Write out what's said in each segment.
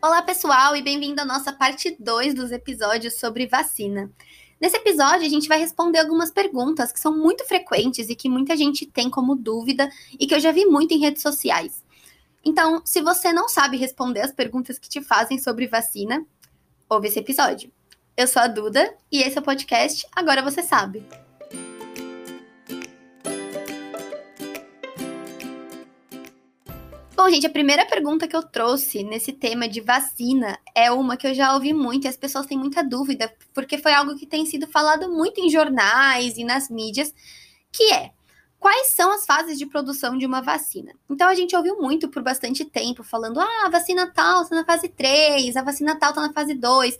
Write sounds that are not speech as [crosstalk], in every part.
Olá, pessoal, e bem-vindo à nossa parte 2 dos episódios sobre vacina. Nesse episódio, a gente vai responder algumas perguntas que são muito frequentes e que muita gente tem como dúvida e que eu já vi muito em redes sociais. Então, se você não sabe responder as perguntas que te fazem sobre vacina, ouve esse episódio. Eu sou a Duda e esse é o podcast Agora Você Sabe. Gente, a primeira pergunta que eu trouxe nesse tema de vacina é uma que eu já ouvi muito e as pessoas têm muita dúvida, porque foi algo que tem sido falado muito em jornais e nas mídias, que é quais são as fases de produção de uma vacina. Então a gente ouviu muito por bastante tempo falando: "Ah, a vacina tal está na fase 3, a vacina tal está na fase 2".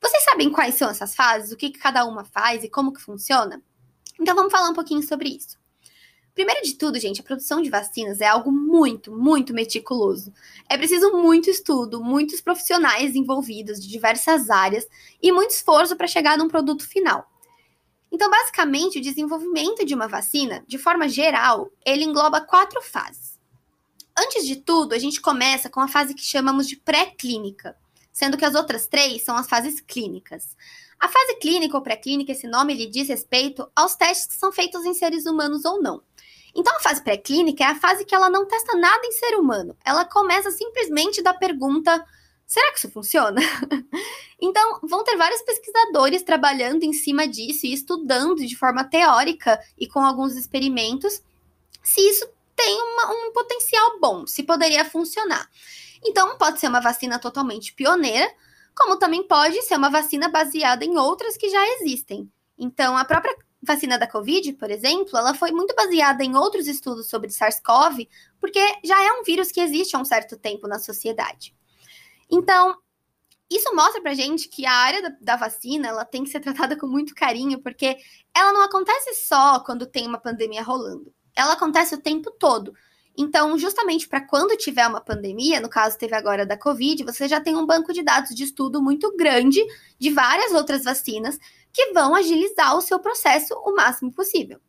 Vocês sabem quais são essas fases, o que cada uma faz e como que funciona? Então vamos falar um pouquinho sobre isso. Primeiro de tudo, gente, a produção de vacinas é algo muito, muito meticuloso. É preciso muito estudo, muitos profissionais envolvidos de diversas áreas e muito esforço para chegar num produto final. Então, basicamente, o desenvolvimento de uma vacina, de forma geral, ele engloba quatro fases. Antes de tudo, a gente começa com a fase que chamamos de pré-clínica, sendo que as outras três são as fases clínicas. A fase clínica ou pré-clínica, esse nome lhe diz respeito aos testes que são feitos em seres humanos ou não. Então, a fase pré-clínica é a fase que ela não testa nada em ser humano. Ela começa simplesmente da pergunta: será que isso funciona? [laughs] então, vão ter vários pesquisadores trabalhando em cima disso e estudando de forma teórica e com alguns experimentos se isso tem uma, um potencial bom, se poderia funcionar. Então, pode ser uma vacina totalmente pioneira, como também pode ser uma vacina baseada em outras que já existem. Então, a própria vacina da Covid, por exemplo, ela foi muito baseada em outros estudos sobre SARS-CoV, porque já é um vírus que existe há um certo tempo na sociedade. Então, isso mostra pra gente que a área da, da, vacina ela tem que ser tratada com muito carinho, porque ela não acontece só quando tem uma pandemia rolando. Ela acontece o tempo todo. Então, justamente para quando tiver uma pandemia, no caso teve agora da Covid, você já tem um banco de dados de estudo muito grande de várias outras vacinas que vão agilizar o seu processo o máximo possível.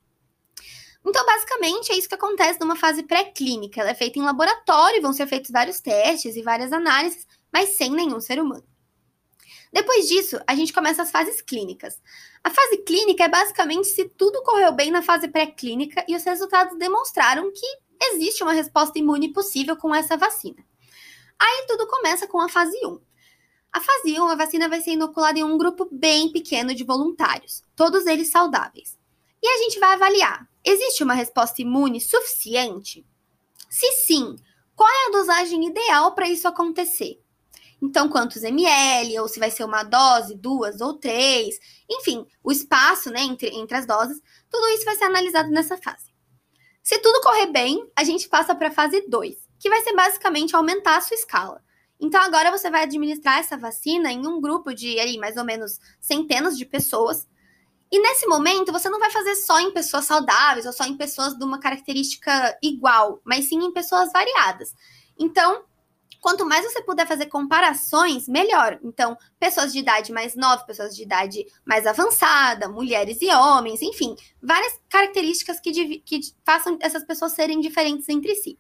Então, basicamente, é isso que acontece numa fase pré-clínica. Ela é feita em laboratório, vão ser feitos vários testes e várias análises, mas sem nenhum ser humano. Depois disso, a gente começa as fases clínicas. A fase clínica é basicamente se tudo correu bem na fase pré-clínica e os resultados demonstraram que existe uma resposta imune possível com essa vacina. Aí tudo começa com a fase 1. A fase 1, a vacina vai ser inoculada em um grupo bem pequeno de voluntários, todos eles saudáveis. E a gente vai avaliar: existe uma resposta imune suficiente? Se sim, qual é a dosagem ideal para isso acontecer? Então, quantos ml, ou se vai ser uma dose, duas ou três, enfim, o espaço né, entre, entre as doses, tudo isso vai ser analisado nessa fase. Se tudo correr bem, a gente passa para a fase 2, que vai ser basicamente aumentar a sua escala. Então agora você vai administrar essa vacina em um grupo de aí, mais ou menos centenas de pessoas. E nesse momento você não vai fazer só em pessoas saudáveis ou só em pessoas de uma característica igual, mas sim em pessoas variadas. Então, quanto mais você puder fazer comparações, melhor. Então, pessoas de idade mais nova, pessoas de idade mais avançada, mulheres e homens, enfim, várias características que, que façam essas pessoas serem diferentes entre si.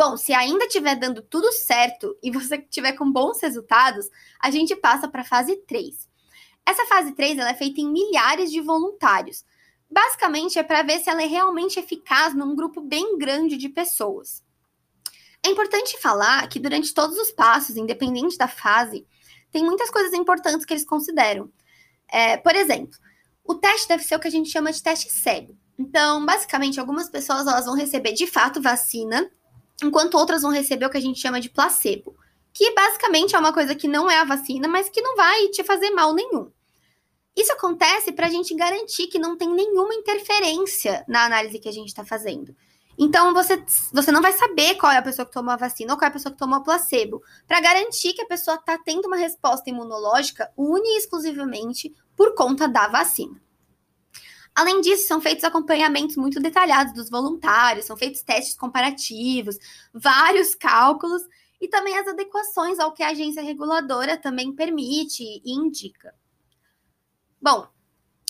Bom, se ainda estiver dando tudo certo e você tiver com bons resultados, a gente passa para a fase 3. Essa fase 3 ela é feita em milhares de voluntários. Basicamente é para ver se ela é realmente eficaz num grupo bem grande de pessoas. É importante falar que durante todos os passos, independente da fase, tem muitas coisas importantes que eles consideram. É, por exemplo, o teste deve ser o que a gente chama de teste cego. Então, basicamente, algumas pessoas elas vão receber de fato vacina enquanto outras vão receber o que a gente chama de placebo, que basicamente é uma coisa que não é a vacina, mas que não vai te fazer mal nenhum. Isso acontece para a gente garantir que não tem nenhuma interferência na análise que a gente está fazendo. Então, você, você não vai saber qual é a pessoa que tomou a vacina ou qual é a pessoa que tomou placebo, para garantir que a pessoa está tendo uma resposta imunológica única e exclusivamente por conta da vacina. Além disso, são feitos acompanhamentos muito detalhados dos voluntários, são feitos testes comparativos, vários cálculos e também as adequações ao que a agência reguladora também permite e indica. Bom,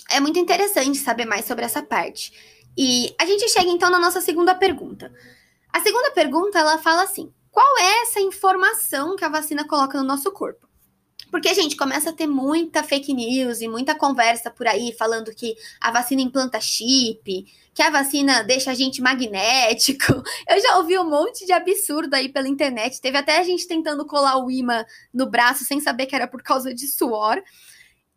é muito interessante saber mais sobre essa parte. E a gente chega então na nossa segunda pergunta. A segunda pergunta ela fala assim: qual é essa informação que a vacina coloca no nosso corpo. Porque, gente, começa a ter muita fake news e muita conversa por aí falando que a vacina implanta chip, que a vacina deixa a gente magnético. [laughs] Eu já ouvi um monte de absurdo aí pela internet. Teve até a gente tentando colar o imã no braço sem saber que era por causa de suor.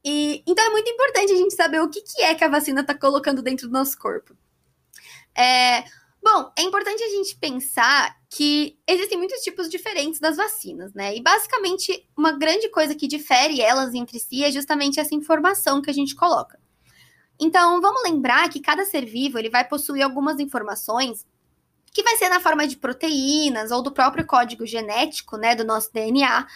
E, então é muito importante a gente saber o que, que é que a vacina está colocando dentro do nosso corpo. É, bom, é importante a gente pensar que existem muitos tipos diferentes das vacinas, né? E basicamente uma grande coisa que difere elas entre si é justamente essa informação que a gente coloca. Então, vamos lembrar que cada ser vivo ele vai possuir algumas informações que vai ser na forma de proteínas ou do próprio código genético, né, do nosso DNA,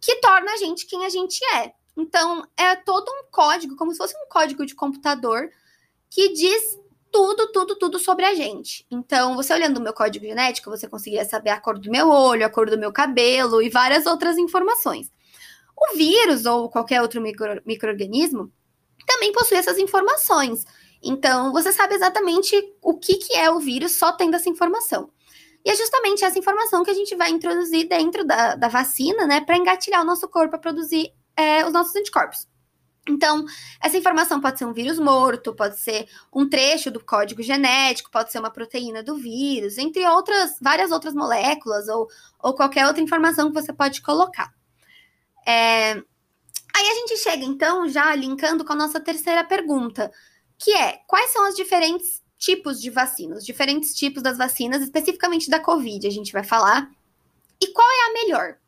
que torna a gente quem a gente é. Então, é todo um código, como se fosse um código de computador, que diz tudo, tudo, tudo sobre a gente. Então, você olhando o meu código genético, você conseguiria saber a cor do meu olho, a cor do meu cabelo e várias outras informações. O vírus ou qualquer outro micro, microorganismo também possui essas informações. Então, você sabe exatamente o que, que é o vírus só tendo essa informação. E é justamente essa informação que a gente vai introduzir dentro da, da vacina, né, para engatilhar o nosso corpo a produzir é, os nossos anticorpos. Então, essa informação pode ser um vírus morto, pode ser um trecho do código genético, pode ser uma proteína do vírus, entre outras, várias outras moléculas ou, ou qualquer outra informação que você pode colocar. É... Aí a gente chega, então, já linkando com a nossa terceira pergunta, que é: quais são os diferentes tipos de vacinas, diferentes tipos das vacinas, especificamente da Covid, a gente vai falar, e qual é a melhor?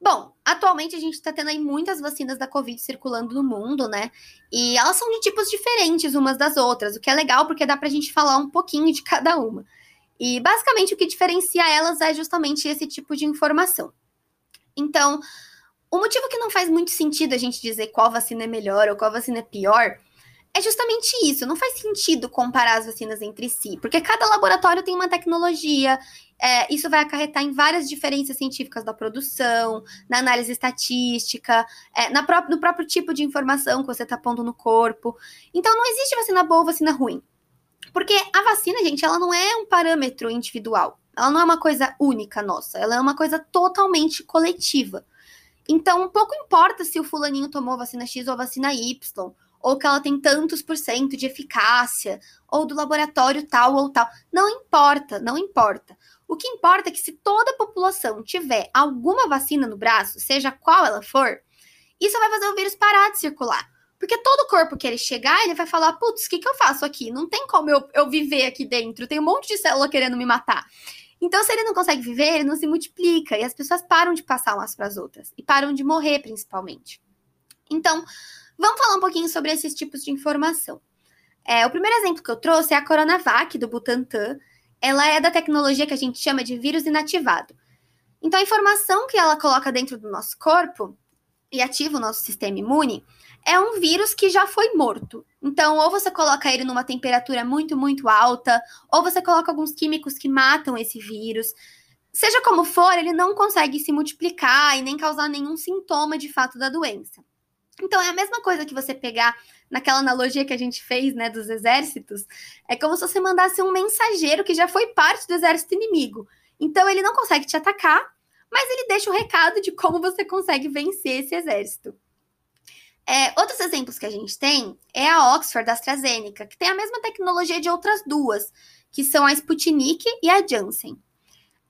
Bom, atualmente a gente está tendo aí muitas vacinas da Covid circulando no mundo, né? E elas são de tipos diferentes umas das outras, o que é legal porque dá para a gente falar um pouquinho de cada uma. E basicamente o que diferencia elas é justamente esse tipo de informação. Então, o motivo que não faz muito sentido a gente dizer qual vacina é melhor ou qual vacina é pior é justamente isso. Não faz sentido comparar as vacinas entre si, porque cada laboratório tem uma tecnologia. É, isso vai acarretar em várias diferenças científicas da produção, na análise estatística, é, na pró no próprio tipo de informação que você está pondo no corpo. Então, não existe vacina boa ou vacina ruim. Porque a vacina, gente, ela não é um parâmetro individual. Ela não é uma coisa única nossa. Ela é uma coisa totalmente coletiva. Então, pouco importa se o fulaninho tomou vacina X ou vacina Y ou que ela tem tantos por cento de eficácia, ou do laboratório tal ou tal. Não importa, não importa. O que importa é que se toda a população tiver alguma vacina no braço, seja qual ela for, isso vai fazer o vírus parar de circular. Porque todo corpo que ele chegar, ele vai falar: putz, o que, que eu faço aqui? Não tem como eu, eu viver aqui dentro. Tem um monte de célula querendo me matar. Então, se ele não consegue viver, ele não se multiplica. E as pessoas param de passar umas para as outras. E param de morrer, principalmente. Então, Vamos falar um pouquinho sobre esses tipos de informação. É, o primeiro exemplo que eu trouxe é a Coronavac, do Butantan. Ela é da tecnologia que a gente chama de vírus inativado. Então, a informação que ela coloca dentro do nosso corpo e ativa o nosso sistema imune é um vírus que já foi morto. Então, ou você coloca ele numa temperatura muito, muito alta, ou você coloca alguns químicos que matam esse vírus. Seja como for, ele não consegue se multiplicar e nem causar nenhum sintoma de fato da doença. Então é a mesma coisa que você pegar naquela analogia que a gente fez, né, dos exércitos, é como se você mandasse um mensageiro que já foi parte do exército inimigo. Então ele não consegue te atacar, mas ele deixa o recado de como você consegue vencer esse exército. É, outros exemplos que a gente tem é a Oxford da AstraZeneca, que tem a mesma tecnologia de outras duas, que são a Sputnik e a Janssen.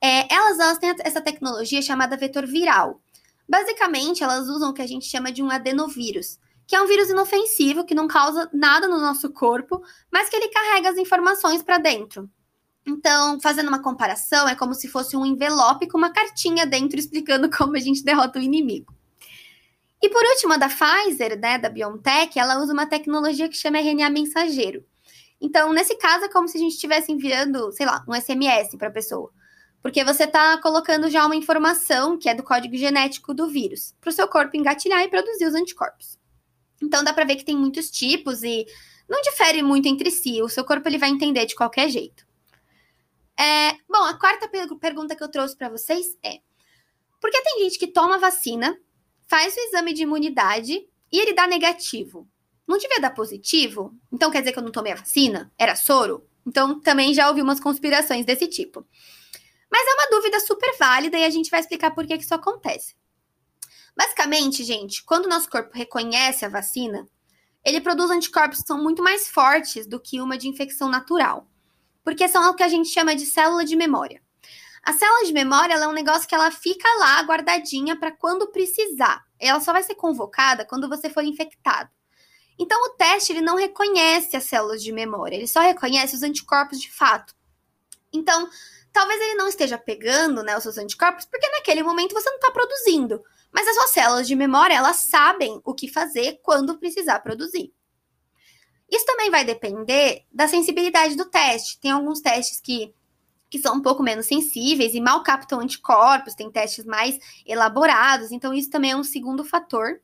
É, elas, elas têm essa tecnologia chamada vetor viral. Basicamente, elas usam o que a gente chama de um adenovírus, que é um vírus inofensivo que não causa nada no nosso corpo, mas que ele carrega as informações para dentro. Então, fazendo uma comparação, é como se fosse um envelope com uma cartinha dentro explicando [laughs] como a gente derrota o inimigo. E por último, a da Pfizer, né, da BioNTech, ela usa uma tecnologia que chama RNA mensageiro. Então, nesse caso, é como se a gente estivesse enviando, sei lá, um SMS para a pessoa. Porque você está colocando já uma informação que é do código genético do vírus para o seu corpo engatilhar e produzir os anticorpos. Então dá para ver que tem muitos tipos e não difere muito entre si. O seu corpo ele vai entender de qualquer jeito. É, bom, a quarta pergunta que eu trouxe para vocês é: por que tem gente que toma vacina, faz o exame de imunidade e ele dá negativo? Não devia dar positivo? Então quer dizer que eu não tomei a vacina? Era soro? Então também já ouvi umas conspirações desse tipo. Mas é uma dúvida super válida e a gente vai explicar por que, isso acontece. Basicamente, gente, quando o nosso corpo reconhece a vacina, ele produz anticorpos que são muito mais fortes do que uma de infecção natural, porque são o que a gente chama de célula de memória. A célula de memória é um negócio que ela fica lá guardadinha para quando precisar. Ela só vai ser convocada quando você for infectado. Então o teste ele não reconhece as células de memória, ele só reconhece os anticorpos de fato. Então, talvez ele não esteja pegando né, os seus anticorpos, porque naquele momento você não está produzindo. Mas as suas células de memória, elas sabem o que fazer quando precisar produzir. Isso também vai depender da sensibilidade do teste. Tem alguns testes que, que são um pouco menos sensíveis e mal captam anticorpos, tem testes mais elaborados, então isso também é um segundo fator.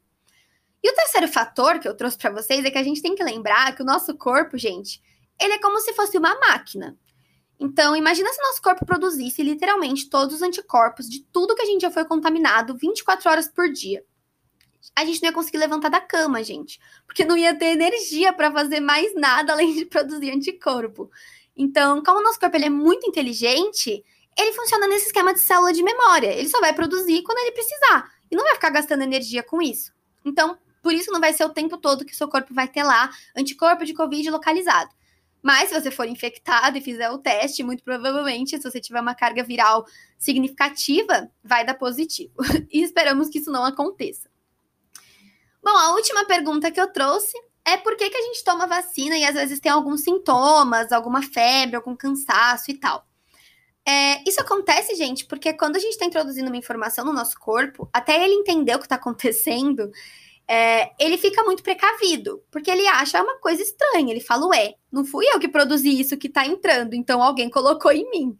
E o terceiro fator que eu trouxe para vocês é que a gente tem que lembrar que o nosso corpo, gente, ele é como se fosse uma máquina. Então, imagina se nosso corpo produzisse literalmente todos os anticorpos de tudo que a gente já foi contaminado 24 horas por dia. A gente não ia conseguir levantar da cama, gente, porque não ia ter energia para fazer mais nada além de produzir anticorpo. Então, como o nosso corpo ele é muito inteligente, ele funciona nesse esquema de célula de memória. Ele só vai produzir quando ele precisar e não vai ficar gastando energia com isso. Então, por isso não vai ser o tempo todo que o seu corpo vai ter lá anticorpo de Covid localizado. Mas se você for infectado e fizer o teste, muito provavelmente, se você tiver uma carga viral significativa, vai dar positivo. [laughs] e esperamos que isso não aconteça. Bom, a última pergunta que eu trouxe é por que, que a gente toma vacina e às vezes tem alguns sintomas, alguma febre, algum cansaço e tal. É, isso acontece, gente, porque quando a gente está introduzindo uma informação no nosso corpo, até ele entender o que está acontecendo, é, ele fica muito precavido, porque ele acha uma coisa estranha. Ele fala, ué, não fui eu que produzi isso que tá entrando, então alguém colocou em mim.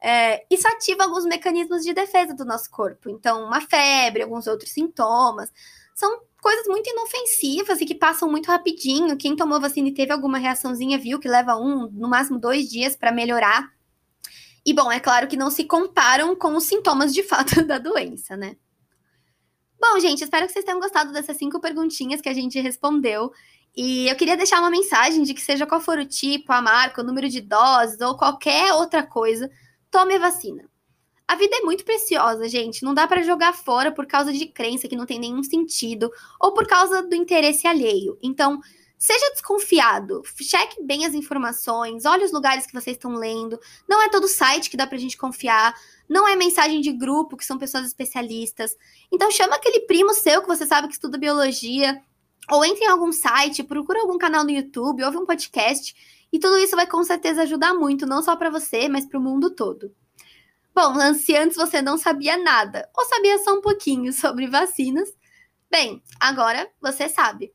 É, isso ativa alguns mecanismos de defesa do nosso corpo. Então, uma febre, alguns outros sintomas. São coisas muito inofensivas e que passam muito rapidinho. Quem tomou vacina e teve alguma reaçãozinha viu que leva um, no máximo dois dias para melhorar. E, bom, é claro que não se comparam com os sintomas de fato [laughs] da doença, né? Bom, gente, espero que vocês tenham gostado dessas cinco perguntinhas que a gente respondeu. E eu queria deixar uma mensagem de que, seja qual for o tipo, a marca, o número de doses ou qualquer outra coisa, tome a vacina. A vida é muito preciosa, gente. Não dá para jogar fora por causa de crença que não tem nenhum sentido ou por causa do interesse alheio. Então, seja desconfiado, cheque bem as informações, olhe os lugares que vocês estão lendo. Não é todo site que dá pra gente confiar. Não é mensagem de grupo, que são pessoas especialistas. Então chama aquele primo seu que você sabe que estuda biologia, ou entre em algum site, procura algum canal no YouTube, ouve um podcast, e tudo isso vai com certeza ajudar muito, não só para você, mas para o mundo todo. Bom, se antes você não sabia nada, ou sabia só um pouquinho sobre vacinas, bem, agora você sabe.